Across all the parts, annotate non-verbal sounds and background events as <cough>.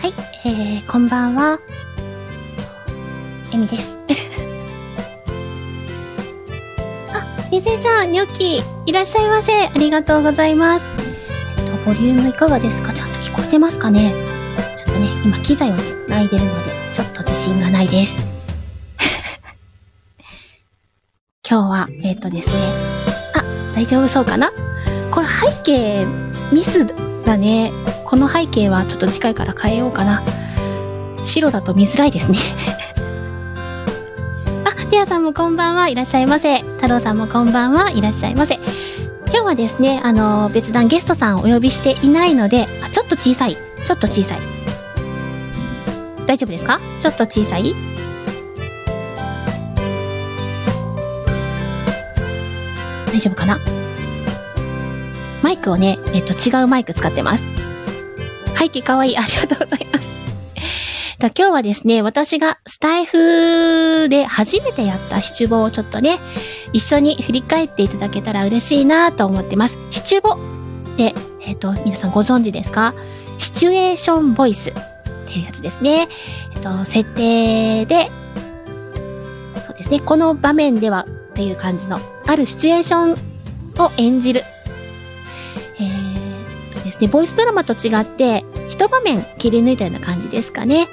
はい、えー、こんばんは。えみです。<laughs> あ、みぜちゃん、ニョッキー、いらっしゃいませ。ありがとうございます。えっと、ボリュームいかがですか？ちゃんと聞こえてますかね？ちょっとね、今機材を繋いでるので、ちょっと自信がないです。<laughs> 今日は、えっ、とですね、あ、大丈夫そうかな？これ背景、ミスだね。この背景はちょっと次回から変えようかな。白だと見づらいですね。ティアさんもこんばんはいらっしゃいませ。太郎さんもこんばんはいらっしゃいませ。今日はですね、あの、別段ゲストさんをお呼びしていないので、あ、ちょっと小さい。ちょっと小さい。大丈夫ですか？ちょっと小さい？大丈夫かな？マイクをね、えっと、違うマイク使ってます。背景かわいい。ありがとうございます。今日はですね、私がスタイフで初めてやったシチュボをちょっとね、一緒に振り返っていただけたら嬉しいなと思ってます。シチュボって、えっ、と、皆さんご存知ですか？シチュエーションボイスっていうやつですね。えっ、と、設定で、そうですね、この場面ではっていう感じの、あるシチュエーションを演じる。えー、とですね、ボイスドラマと違って、一場面切り抜いたような感じですかね。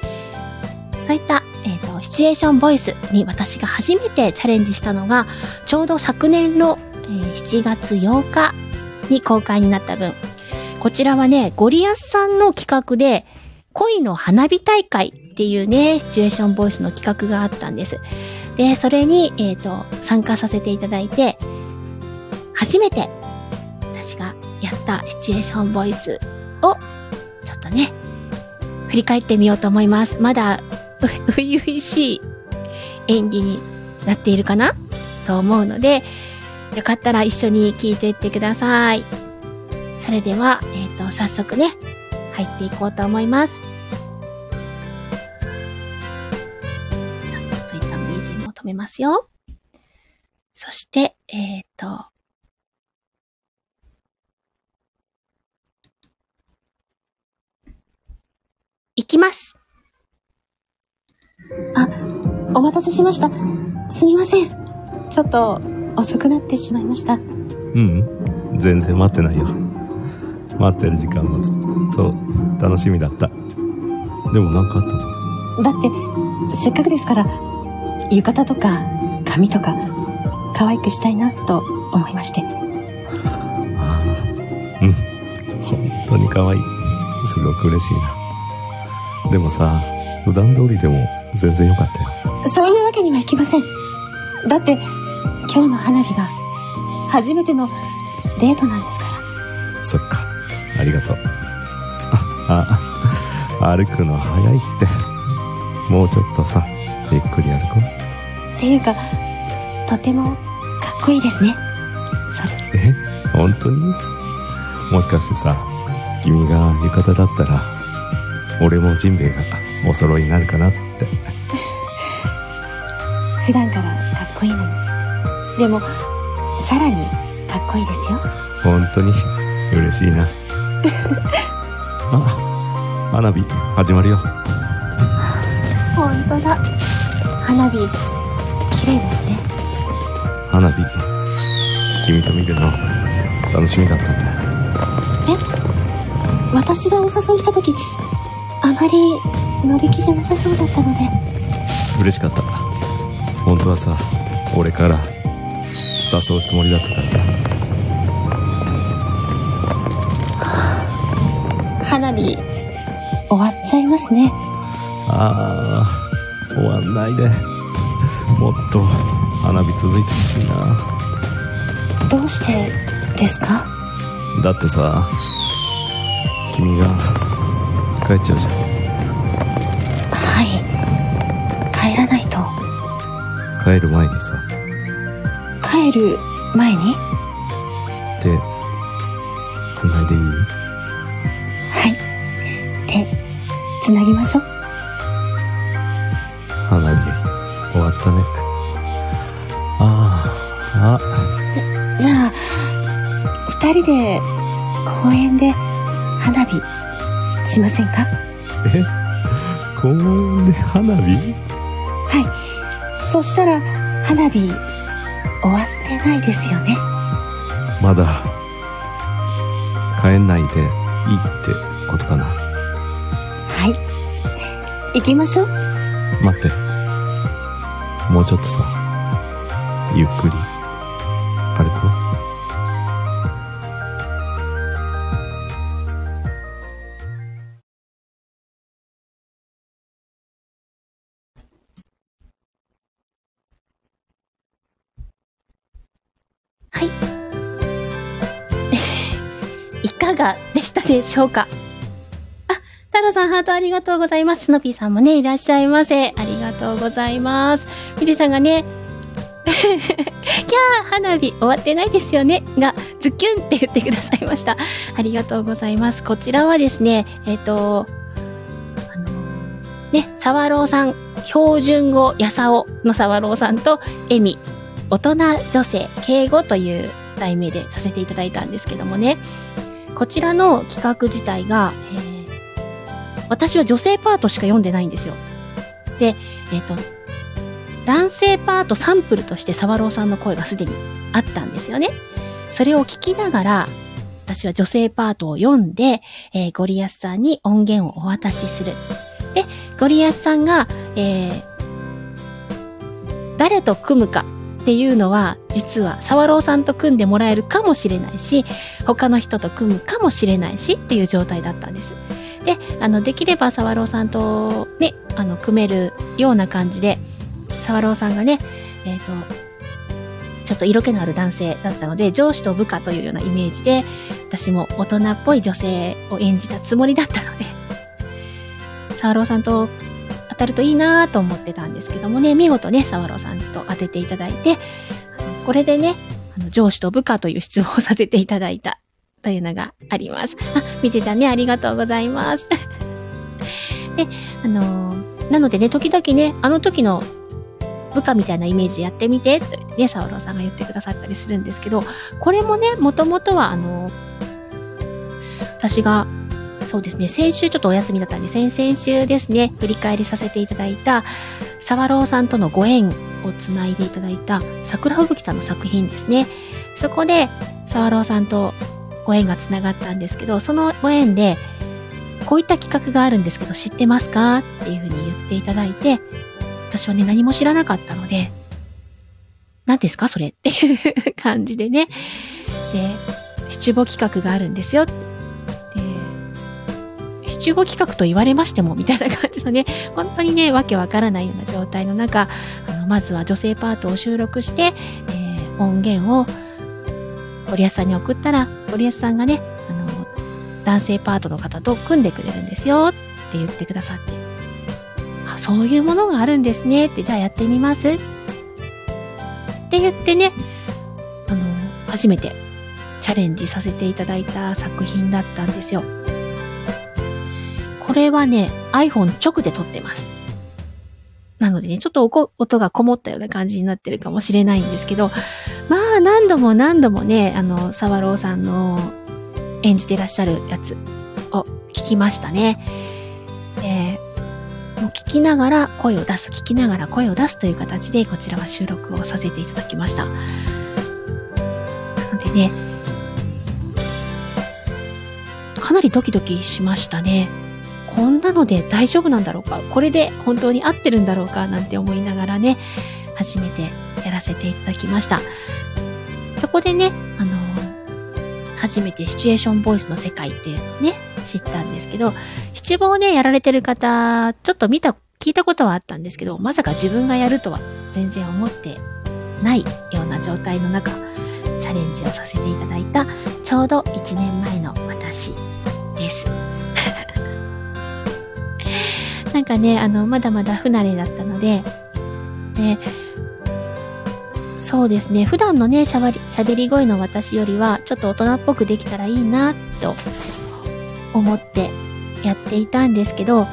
そういった、えっ、と、シチュエーションボイスに私が初めてチャレンジしたのが、ちょうど昨年の、えー7月8日に公開になった分。こちらはね、ゴリアスさんの企画で、恋の花火大会っていうね、シチュエーションボイスの企画があったんです。で、それに、えっ、と、参加させていただいて、初めて私がやったシチュエーションボイスを、ちょっとね、振り返ってみようと思います。まだ、う、ういういしい演技になっているかな？と思うので、よかったら一緒に聞いていってください。それでは、えっ、と、早速ね、入っていこうと思います。じゃあちょっと一旦 BGM を止めますよ。そして、えっ、と、行きます。あ、お待たせしました。すみません。ちょっと遅くなってしまいました。うん、全然待ってないよ。待ってる時間もずっと楽しみだった。でもなんかあったの？だって、せっかくですから、浴衣とか髪とか、可愛くしたいなと思いまして。ああ、うん。本当に可愛い。すごく嬉しいな。でもさ、普段通りでも全然よかったよ。そういうわけにはいきません。だって、今日の花火が、初めてのデートなんですから。そっか。ありがとう。<laughs> あ、あ歩くの早いって。もうちょっとさ、ゆっくり歩こう。っていうか、とてもかっこいいですね。それ。え？本当に？もしかしてさ、君が浴衣だったら、俺もジンベエがお揃いになるかなって。普段からかっこいいのに。でも、さらにかっこいいですよ。本当に？<laughs> 嬉しいな。<laughs> あ、花火始まるよ。ほんとだ。花火、綺麗ですね。花火、君と見るの楽しみだったんだ。私がお誘いした時、あまり乗り気じゃなさそうだったので。嬉しかった。はさ、俺から誘うつもりだったから。花火、終わっちゃいますね。ああ、終わんないで。もっと花火続いてほしいな。どうしてですか？だってさ、君が帰っちゃうじゃん。帰る前にさ、帰る前に？ってでいい？はい。手、つなぎましょう。花火、終わったね。ああ、あ、じゃあ、二人で公園で花火しませんか？え？公園で花火？はい。そしたら、花火終わってないですよね。まだ、帰んないでいいってことかな。はい。行きましょう。待って。もうちょっとさ、ゆっくり、がでしたでしょうか？あ、太郎さんハートありがとうございます。スノピーさんもね、いらっしゃいませ。ありがとうございます。みてさんがね、<laughs> キャー花火終わってないですよねが、ズキュンって言ってくださいました。ありがとうございます。こちらはですね、えっ、と、あのね、沢朗さん、標準語やさおの沢朗さんと、エミ、大人女性敬語という題名でさせていただいたんですけどもね、こちらの企画自体が、えー私は女性パートしか読んでないんですよ。で、えっ、と、男性パートサンプルとして沢朗さんの声がすでにあったんですよね。それを聞きながら、私は女性パートを読んで、えーゴリアスさんに音源をお渡しする。で、ゴリアスさんが、えー誰と組むかっていうのは、実は沢朗さんと組んでもらえるかもしれないし、他の人と組むかもしれないしっていう状態だったんです。で、あの、できれば沢朗さんとね、あの、組めるような感じで、沢朗さんがね、えっ、と、ちょっと色気のある男性だったので、上司と部下というようなイメージで、私も大人っぽい女性を演じたつもりだったので、沢朗さんとたるといいなと思ってたんですけどもね、見事ね、沢朗さんと当てていただいて、これでね、あの上司と部下という質問をさせていただいたというのがあります。あ、みちちゃんね、ありがとうございます。<laughs> で、あのーなのでね、時々ね、あの時の部下みたいなイメージでやってみて、とね、沢朗さんが言ってくださったりするんですけど、これもね、もともとはあのー私が、そうですね、先週ちょっとお休みだったんで、先々週ですね、振り返りさせていただいた、沢朗さんとのご縁をつないでいただいた、桜吹雪さんの作品ですね。そこで、沢朗さんとご縁がつながったんですけど、そのご縁で、こういった企画があるんですけど、知ってますかっていうふうに言っていただいて、私はね、何も知らなかったので、何ですかそれっていう感じでね。で、シチュボ企画があるんですよ。で、シチュボ企画と言われましても、みたいな感じのね、<laughs> 本当にね、わけわからないような状態の中、あの、まずは女性パートを収録して、えー音源を、ゴリアスさんに送ったら、ゴリアスさんがね、あの、男性パートの方と組んでくれるんですよって言ってくださって、あ、そういうものがあるんですねって、じゃあやってみますって言ってね、あの、初めてチャレンジさせていただいた作品だったんですよ。これはね、iPhone 直で撮ってます。なのでね、ちょっと音がこもったような感じになってるかもしれないんですけど、まあ何度も何度もね、あの、沢朗さんの演じてらっしゃるやつを聞きましたね。で、もう聞きながら声を出す、聞きながら声を出すという形でこちらは収録をさせていただきました。なのでね、かなりドキドキしましたね。こんなので大丈夫なんだろうか？これで本当に合ってるんだろうか？なんて思いながらね、初めてやらせていただきました。そこでね、あの初めてシチュエーションボイスの世界っていうのをね、知ったんですけど、七五をね、やられてる方、ちょっと見た、聞いたことはあったんですけど、まさか自分がやるとは全然思ってないような状態の中、チャレンジをさせていただいた、ちょうど1年前の私です。なんかね、あの、まだまだ不慣れだったので、で、そうですね。普段のね、しゃべり、喋り声の私よりは、ちょっと大人っぽくできたらいいな、と思ってやっていたんですけど、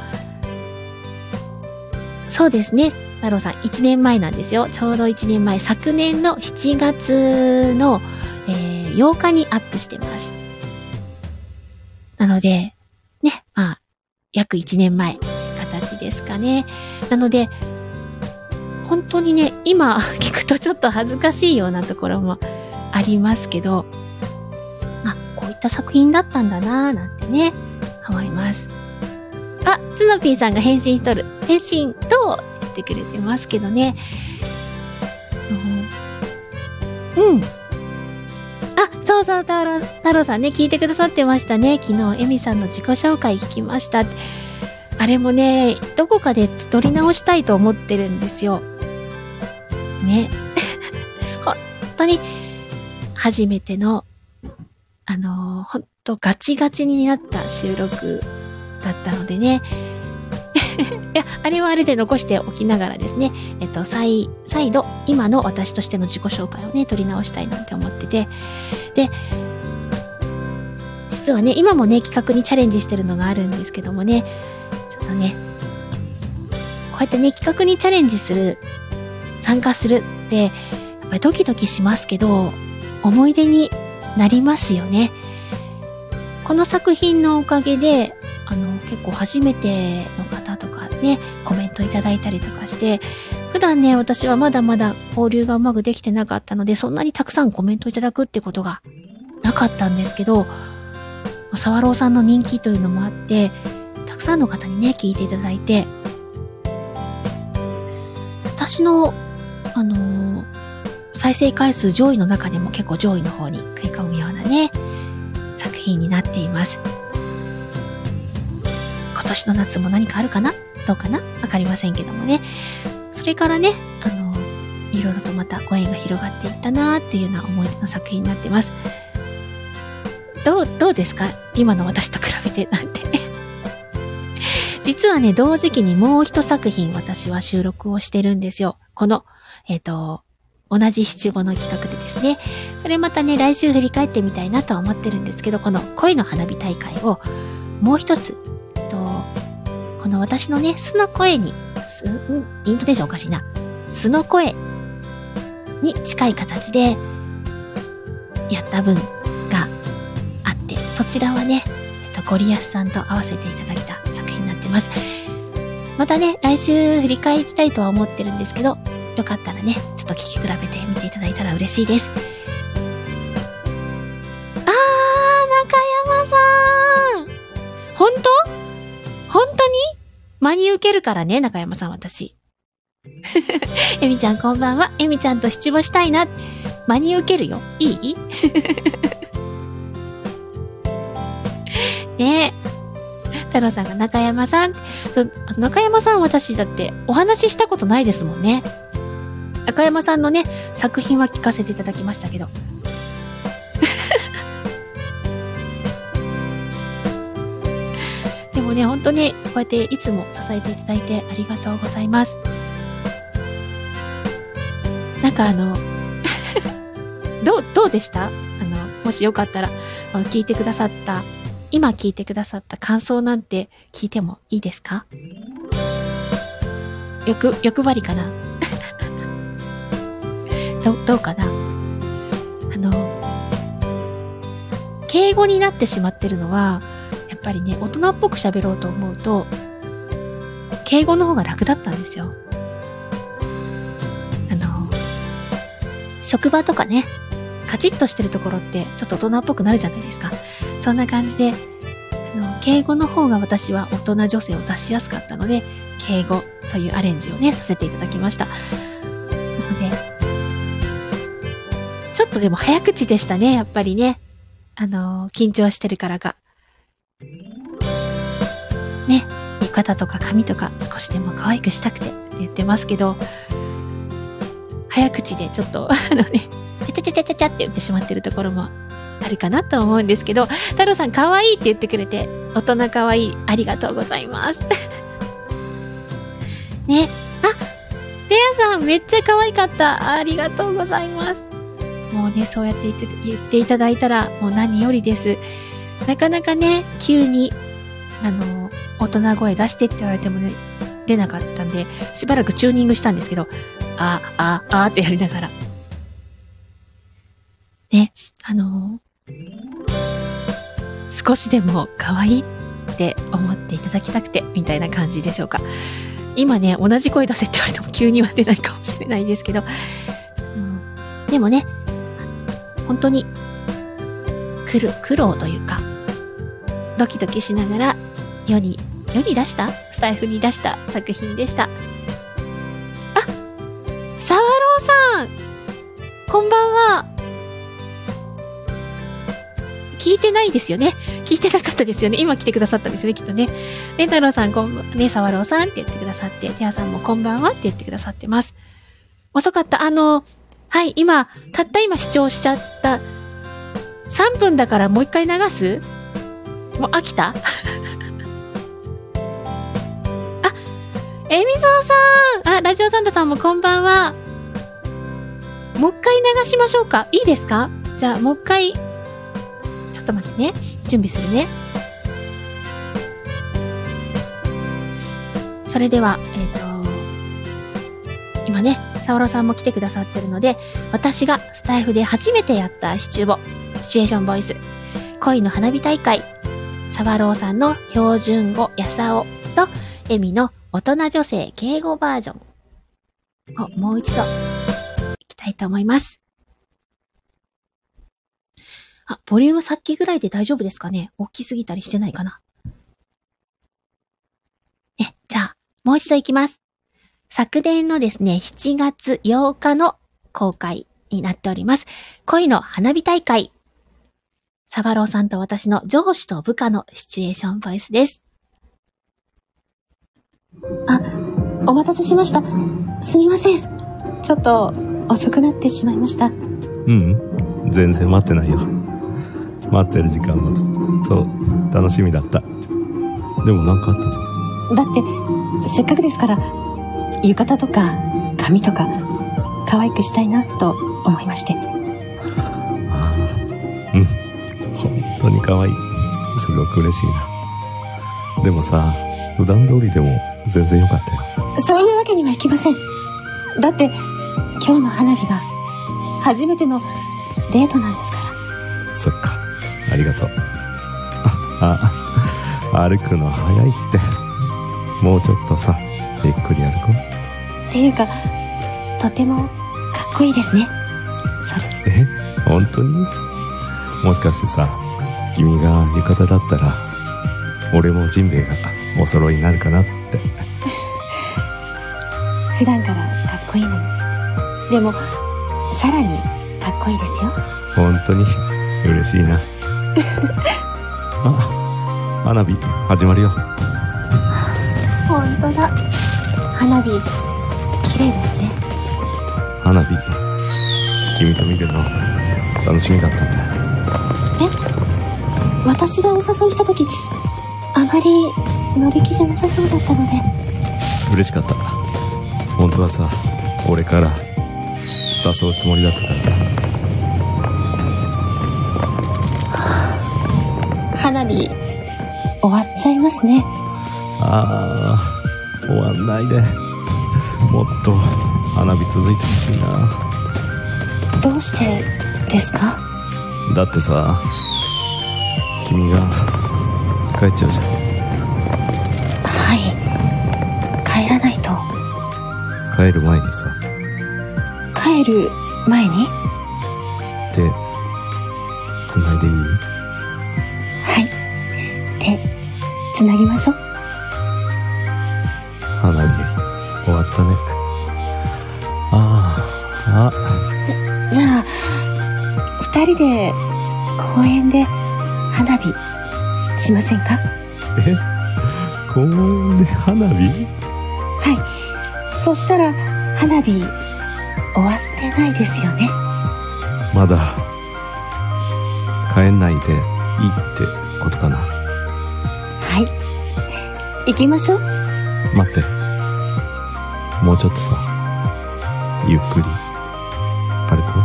そうですね。太郎さん、1年前なんですよ。ちょうど1年前、昨年の7月の、えー、8日にアップしてます。なので、ね、まあ、約1年前、ですかね。なので、本当にね、今 <laughs> 聞くとちょっと恥ずかしいようなところもありますけど、あ、こういった作品だったんだなぁなんてね、思います。あ、ツノピーさんが返信しとる。返信と言ってくれてますけどね。うん。あ、そうそう、太郎、太郎さんね、聞いてくださってましたね。昨日、エミさんの自己紹介聞きました。あれもね、どこかで撮り直したいと思ってるんですよ。ね。<laughs> 本当に、初めての、あのー、ほんとガチガチになった収録だったのでね。<laughs> いや、あれはあれで残しておきながらですね、えっと、再、再度、今の私としての自己紹介をね、取り直したいなんて思ってて。で、実はね、今もね、企画にチャレンジしてるのがあるんですけどもね、ね、こうやってね、企画にチャレンジする参加するって、やっぱりドキドキしますけど、思い出になりますよね。この作品のおかげで、あの、結構初めての方とかね、コメントいただいたりとかして、普段ね、私はまだまだ交流がうまくできてなかったので、そんなにたくさんコメントいただくってことがなかったんですけど、サワローさんの人気というのもあって、たくさんの方にね、聞いていただいて、私のあのー、再生回数上位の中でも結構上位の方に食い込むようなね、作品になっています。今年の夏も何かあるかな？どうかな？わかりませんけどもね。それからね、あのー、いろいろとまたご縁が広がっていったなーっていうような思い出の作品になってます。どう、どうですか？今の私と比べてなんて実はね、同時期にもう一作品私は収録をしてるんですよ。このえっ、ー、と、同じ七五の企画でですね、それまたね、来週振り返ってみたいなとは思ってるんですけど、この恋の花火大会をもう一つ、と、この私のね、素の声に、すん、イントネーションおかしいな。素の声に近い形でやった分があって、そちらはね、えっと、ゴリアスさんと合わせていただいた作品になってます。またね、来週振り返りたいとは思ってるんですけど、よかったらね、ちょっと聞き比べてみていただいたら嬉しいです。あー、中山さん本当?本当に?真に受けるからね、中山さん私。<laughs> えみちゃんこんばんは。えみちゃんと七五したいな。真に受けるよ。いい？<laughs> ねえ。太郎さんが中山さん。中山さん私だってお話ししたことないですもんね。赤山さんのね、作品は聞かせていただきましたけど。<laughs> でもね、ほんとね、こうやっていつも支えていただいてありがとうございます。なんかあの <laughs> どう、どうでした？あの、もしよかったら、聞いてくださった、今聞いてくださった感想なんて聞いてもいいですか？欲、欲張りかな？<laughs> ど、どうかな？あの、敬語になってしまってるのは、やっぱりね、大人っぽく喋ろうと思うと、敬語の方が楽だったんですよ。あの、職場とかね、カチッとしてるところってちょっと大人っぽくなるじゃないですか。そんな感じで、あの、敬語の方が私は大人女性を出しやすかったので、敬語というアレンジをね、させていただきました。なので、ちょっとでも早口でしたね、やっぱりね。あの、緊張してるからか。ね、浴衣とか髪とか少しでも可愛くしたくてって言ってますけど、早口でちょっと、あのね、ちゃちゃちゃちゃちゃちゃって言ってしまってるところもあるかなと思うんですけど、太郎さん可愛いって言ってくれて、大人可愛い、ありがとうございます。<laughs> ね、あ、レアさん、めっちゃ可愛かった。ありがとうございます。もうね、そうやって言って言っていただいたら、もう何よりです。なかなかね、急に、あの、大人声出してって言われてもね、出なかったんで、しばらくチューニングしたんですけど、あ、あ、あってやりながら。ね、あの、少しでも可愛いって思っていただきたくて、みたいな感じでしょうか。今ね、同じ声出せって言われても急には出ないかもしれないですけど、うん。でもね、本当に、苦労、苦労というか、ドキドキしながら世に、世に出した？スタイフに出した？作品でした。あサワローさん！こんばんは！聞いてないですよね聞いてなかったですよね今来てくださったんですよね、きっとね。レンタロウさん、こんばん、ね、サワローさんって言ってくださって、テアさんもこんばんはって言ってくださってます。遅かった。あの、はい、今、たった今視聴しちゃった。3分だからもう一回流す？もう飽きた？<laughs> あ、えみぞうさんあ、ラジオサンタさんもこんばんは。もう一回流しましょうかいいですか？じゃあ、もう一回、っと待ってね。準備するね。それでは、えっ、と、今ね、サオロさんも来てくださってるので、私がスタイフで初めてやったシチューボ、シチュエーションボイス、恋の花火大会、サワローさんの標準語やさおと、エミの大人女性敬語バージョンをもう一度、いきたいと思います。あ、ボリュームさっきぐらいで大丈夫ですかね？大きすぎたりしてないかな？ね、じゃあ、もう一度いきます。昨年のですね、7月8日の公開になっております。恋の花火大会。サバローさんと私の上司と部下のシチュエーションボイスです。あ、お待たせしました。すみません。ちょっと遅くなってしまいました。うん、全然待ってないよ。待ってる時間もずっと楽しみだった。でもなんかあったの？だって、せっかくですから、浴衣とか髪とか可愛くしたいなと思いまして。ああ、うん。本当に可愛い。すごく嬉しいな。でもさ、普段通りでも全然良かったよ。そういうわけにはいきません。だって、今日の花火が初めてのデートなんですから。そっか。ありがとう。あ、あ歩くの早いって。もうちょっとさ、ゆっくり歩こう。っていうか、とてもかっこいいですね。それ。え？本当に？もしかしてさ、君が浴衣だったら、俺もジンベエがお揃いになるかなって。<laughs> 普段からかっこいいのに。でも、さらにかっこいいですよ。本当に？嬉しいな。<laughs> あ、花火始まるよ。本当だ。花火、綺麗ですね。花火、君と見るの楽しみだったんだ。私がお誘いした時、あまり乗り気じゃなさそうだったので、嬉しかった。本当はさ、俺から誘うつもりだったから終わっちゃいますね。ああ、終わんないで。もっと花火続いてほしいな。どうしてですか？だってさ、君が帰っちゃうじゃん。はい。帰らないと。帰る前にさ、帰る前に？手、繋いでいいはい？つなぎましょう。花火、終わったね。ああ、あ、じゃあ、二人で公園で花火しませんか？え？公園で花火？はい。そしたら、花火終わってないですよね。まだ、帰んないでいいってことかな。はい。行きましょう。待って。もうちょっとさ、ゆっくり歩こ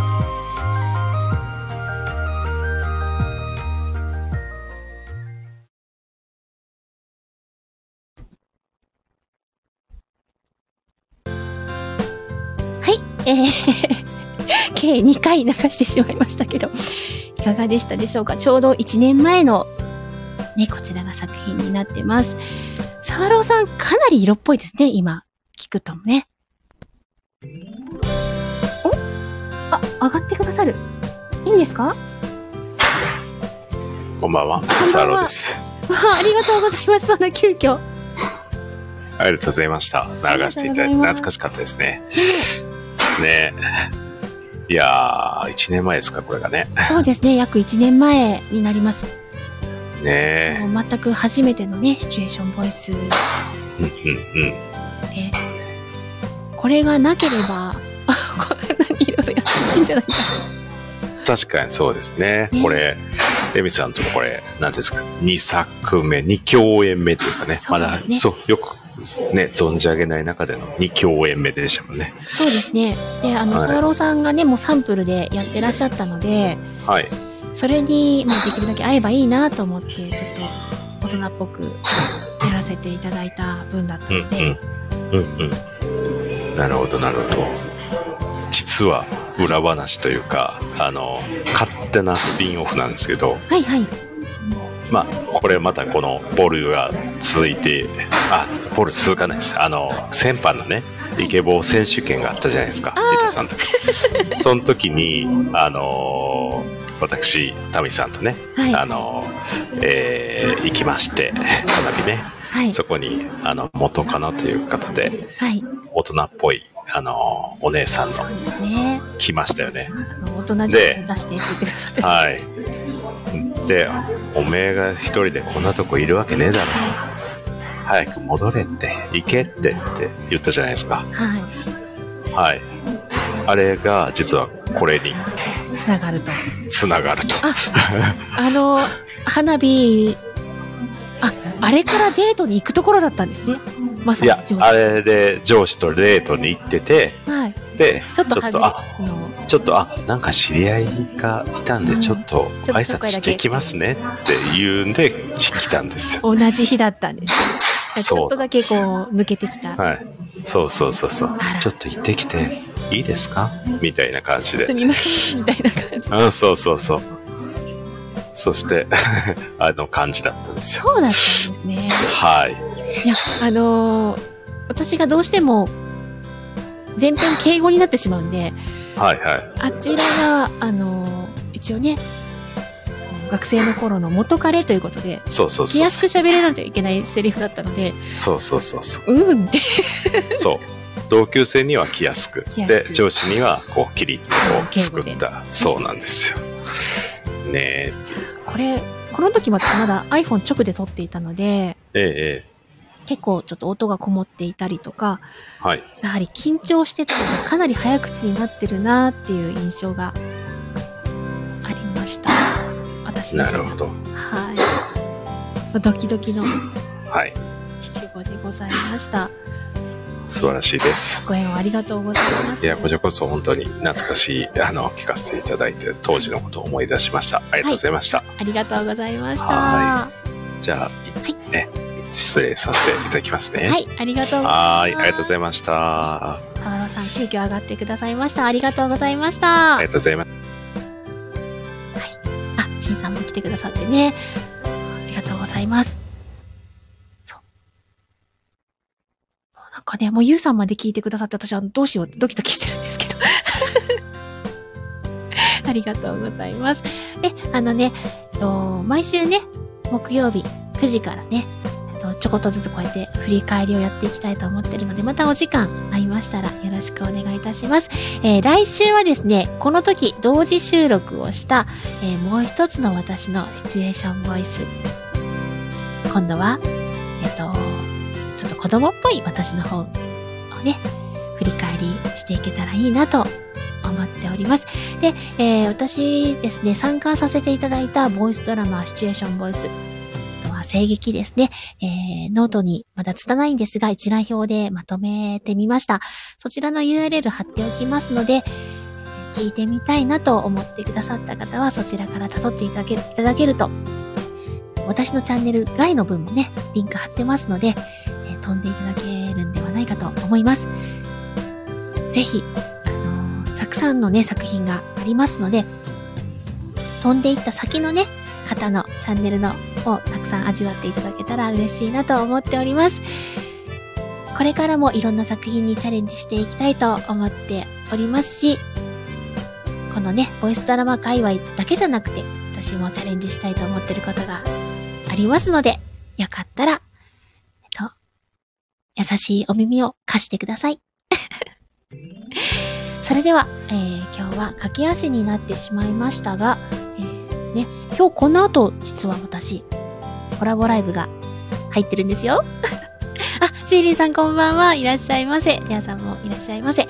はい、えー、<laughs> 計2回流してしまいましたけど、いかがでしたでしょうか？ちょうど1年前の、ね、こちらが作品になってます。サワローさん、かなり色っぽいですね、今。聞くともね。お？あ、上がってくださる。いいんですか？こんばんは、んばんはサロです。わあ、ありがとうございます。そんな急遽。ありがとうございました。流していただいて懐かしかったですね。ねえ。いやー、1年前ですか、これがね。そうですね、約1年前になります。ねもう全く初めてのね、シチュエーションボイス。うんうんうん。これがなければ、あ <laughs> こんなにいろいろやってないんじゃないか。確かにそうですね。ねこれ、エミさんとこれ、なんていうんですか、2作目、2共演目というかね、そうですねそう、よくね、存じ上げない中での2共演目でしたもんね。そうですね。で、あの、はいサワローさんがね、もうサンプルでやってらっしゃったので、はい。それに、まあ、できるだけ会えばいいなと思って、ちょっと大人っぽくやらせていただいた分だったうんので、うん。うんうん。なるほど、なるほど。実は、裏話というか、あの、勝手なスピンオフなんですけど、はいはい。まあ、これまたこのボルが続いて、あ、ボル続かないです。あの、先般のね、イケボー選手権があったじゃないですか、あー伊藤さんと。その時に、あのー私、タミさんとね、はい。あのーえー行きまして、花火ね、はい。そこに、あの、元カノという方で、はい。大人っぽい、あのーお姉さんのね。来ましたよね。大人女性出してって言ってくださって。はい。で、おめえが一人でこんなとこいるわけねえだろ。早く戻れって、行けってって言ったじゃないですか。はい。はい。あれが実はこれにつながると。つながると。あの、花火、あ、あれからデートに行くところだったんですね。まさいやに上、司あれで上司とデートに行ってて、はい。で、ちょっとちょっと、はあ、ちょっと、あ、なんか知り合いがいたんで、うんちょっとちょっと挨拶してきますねって言うんで来たんですよ。同じ日だったんですよ。ちょっとだけこう、抜けてきた。はい。そうそうそうそう。ちょっと行ってきていいですか？みたいな感じで。すみません、みたいな感じ。うん、そうそうそう。そして、<laughs> あの感じだったんですよ。そうだったんですね。はい。いや、あのー私がどうしても、全編敬語になってしまうんで、はいはい。あちらが、あのー一応ね、学生の頃の元彼ということで、そうそうそう。気安く喋れなきゃいけないセリフだったので、そうそうそうそう。うんって、そう。同級生には気安く。くで、上司には、こう、キリッと作った。そうなんですよ。ねえ。これ、この時ままだ iPhone 直で撮っていたので、ええ、え結構ちょっと音がこもっていたりとか、え。はい。やはり緊張してたのでかなり早口になってるなっていう印象がありました。私自身が。なるほど。はい。ドキドキのはい。七五でございました。素晴らしいです。ご縁をありがとうございます。いや、こちらこそ本当に懐かしい、あの、聞かせていただいて、当時のことを思い出しました。ありがとうございました。ありがとうございました。ははじゃあ、いね、失礼させていただきますね。い、ありがとうございます。はーい、ありがとうございました。あ田原さん、急遽上がってくださいました。ありがとうございました。りがとうございます。しんさんも来てくださってね。ありがとうございます。そう。そうなんかね、もうゆうさんまで聞いてくださって私はどうしようってドキドキしてるんですけど。<laughs> ありがとうございます。で、あのね、えっと、毎週ね、木曜日9時からね、ちょこっとずつこうやって振り返りをやっていきたいと思ってるので、またお時間ありましたらよろしくお願いいたします。えー来週はですね、この時同時収録をした、えーもう一つの私のシチュエーションボイス。今度は、えっ、と、ちょっと子供っぽい私の方をね、振り返りしていけたらいいなと思っております。で、えー私ですね、参加させていただいたボイスドラマ、シチュエーションボイス。あとは声劇ですね、えー、ノートにまだ拙いんですが、一覧表でまとめてみました。そちらの URL 貼っておきますので、聞いてみたいなと思ってくださった方は、そちらから辿っていただけるいただけると、私のチャンネル外の分もね、リンク貼ってますので、えー、飛んでいただけるんではないかと思います。ぜひ、あのー、たくさんのね、作品がありますので、飛んでいった先のね、方のチャンネルのをたくさん味わっていただけたら嬉しいなと思っております。これからもいろんな作品にチャレンジしていきたいと思っておりますし、このね、ボイスドラマ界隈だけじゃなくて、私もチャレンジしたいと思ってることがありますので、よかったら、えっと、優しいお耳を貸してください。<laughs> それでは、えー、今日は駆け足になってしまいましたが、ね、今日この後、実は私、コラボライブが入ってるんですよ。<laughs> あ、シーリーさんこんばんは。いらっしゃいませ。テアさんもいらっしゃいませ。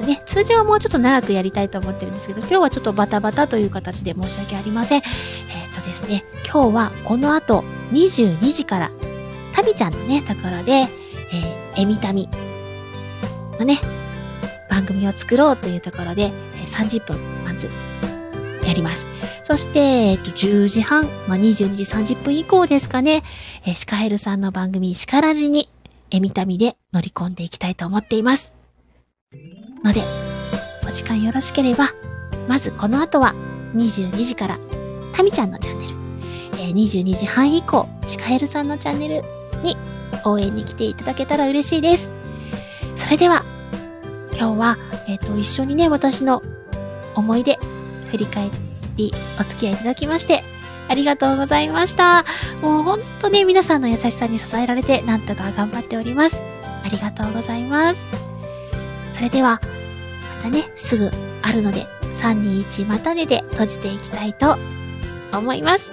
とね、通常はもうちょっと長くやりたいと思ってるんですけど、今日はちょっとバタバタという形で申し訳ありません。えっ、ー、とですね、今日はこの後22時から、タミちゃんのね、ところで、えー、エミタミのね、番組を作ろうというところで、30分、まず、やります。そして、えっと、10時半、まあ、22時30分以降ですかね、えー、シカヘルさんの番組、シカラジに、エミタミで乗り込んでいきたいと思っています。ので、お時間よろしければ、まずこの後は22時から、タミちゃんのチャンネル、えー、22時半以降、シカヘルさんのチャンネルに応援に来ていただけたら嬉しいです。それでは、今日は、えっ、ー、と、一緒にね、私の思い出、振り返ってり、お付き合いいただきまして、ありがとうございました。もうほんとね、皆さんの優しさに支えられて、なんとか頑張っております。ありがとうございます。それでは、またね、すぐあるので、321またねで閉じていきたいと思います。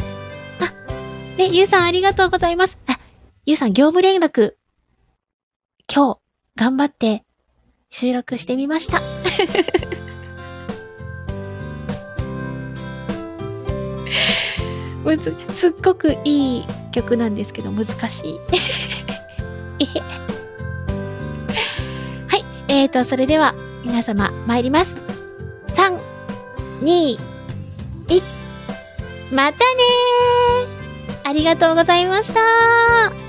あ、ね、ゆうさんありがとうございます。あ、ゆうさん業務連絡、今日、頑張って収録してみました。むず、すっごくいい曲なんですけど難しい。<laughs> はい。えーと、それでは、皆様、参ります。3、2、1、またねーありがとうございました